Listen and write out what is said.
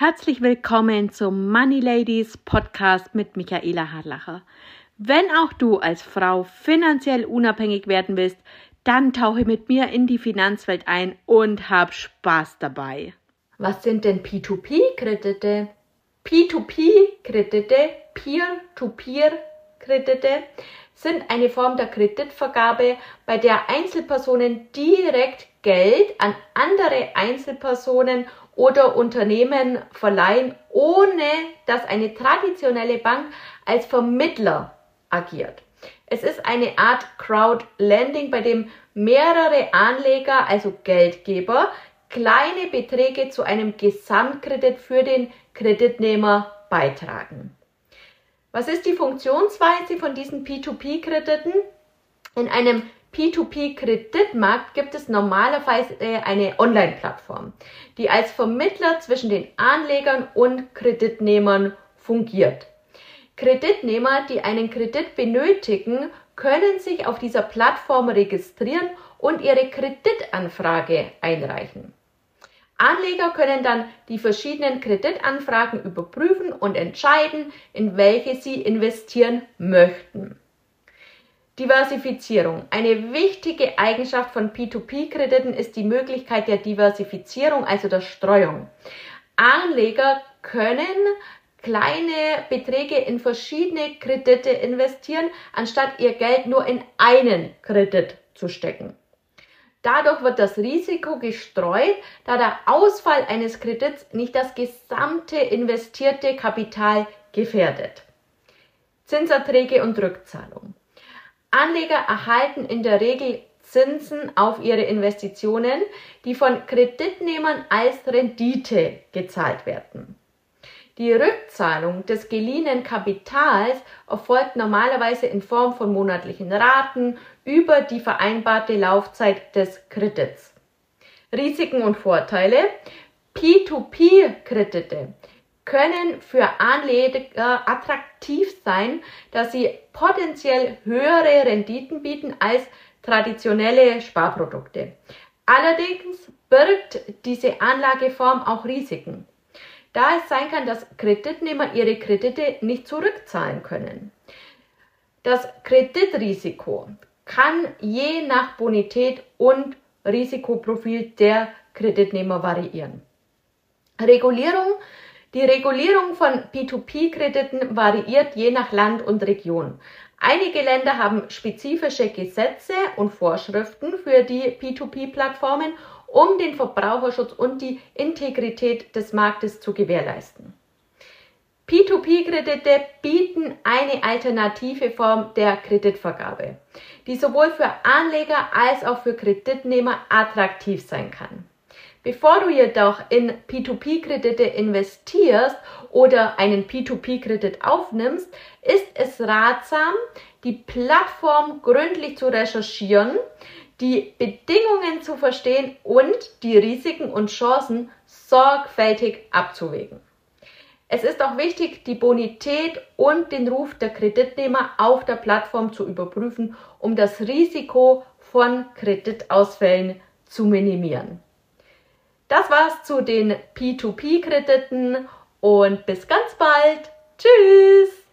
Herzlich willkommen zum Money Ladies Podcast mit Michaela Harlacher. Wenn auch du als Frau finanziell unabhängig werden willst, dann tauche mit mir in die Finanzwelt ein und hab Spaß dabei. Was sind denn P2P-Kredite? P2P-Kredite, Peer-to-Peer-Kredite, sind eine Form der Kreditvergabe, bei der Einzelpersonen direkt Geld an andere Einzelpersonen oder Unternehmen verleihen, ohne dass eine traditionelle Bank als Vermittler agiert. Es ist eine Art Crowdlending, bei dem mehrere Anleger, also Geldgeber, kleine Beträge zu einem Gesamtkredit für den Kreditnehmer beitragen. Was ist die Funktionsweise von diesen P2P-Krediten? In einem P2P-Kreditmarkt gibt es normalerweise eine Online-Plattform, die als Vermittler zwischen den Anlegern und Kreditnehmern fungiert. Kreditnehmer, die einen Kredit benötigen, können sich auf dieser Plattform registrieren und ihre Kreditanfrage einreichen. Anleger können dann die verschiedenen Kreditanfragen überprüfen und entscheiden, in welche sie investieren möchten. Diversifizierung. Eine wichtige Eigenschaft von P2P-Krediten ist die Möglichkeit der Diversifizierung, also der Streuung. Anleger können kleine Beträge in verschiedene Kredite investieren, anstatt ihr Geld nur in einen Kredit zu stecken. Dadurch wird das Risiko gestreut, da der Ausfall eines Kredits nicht das gesamte investierte Kapital gefährdet. Zinserträge und Rückzahlung. Anleger erhalten in der Regel Zinsen auf ihre Investitionen, die von Kreditnehmern als Rendite gezahlt werden. Die Rückzahlung des geliehenen Kapitals erfolgt normalerweise in Form von monatlichen Raten über die vereinbarte Laufzeit des Kredits. Risiken und Vorteile. P2P-Kredite können für Anleger attraktiv sein, da sie potenziell höhere Renditen bieten als traditionelle Sparprodukte. Allerdings birgt diese Anlageform auch Risiken da es sein kann, dass Kreditnehmer ihre Kredite nicht zurückzahlen können. Das Kreditrisiko kann je nach Bonität und Risikoprofil der Kreditnehmer variieren. Regulierung die Regulierung von P2P-Krediten variiert je nach Land und Region. Einige Länder haben spezifische Gesetze und Vorschriften für die P2P-Plattformen um den Verbraucherschutz und die Integrität des Marktes zu gewährleisten. P2P-Kredite bieten eine alternative Form der Kreditvergabe, die sowohl für Anleger als auch für Kreditnehmer attraktiv sein kann. Bevor du jedoch in P2P-Kredite investierst oder einen P2P-Kredit aufnimmst, ist es ratsam, die Plattform gründlich zu recherchieren, die Bedingungen zu verstehen und die Risiken und Chancen sorgfältig abzuwägen. Es ist auch wichtig, die Bonität und den Ruf der Kreditnehmer auf der Plattform zu überprüfen, um das Risiko von Kreditausfällen zu minimieren. Das war's zu den P2P-Krediten und bis ganz bald. Tschüss!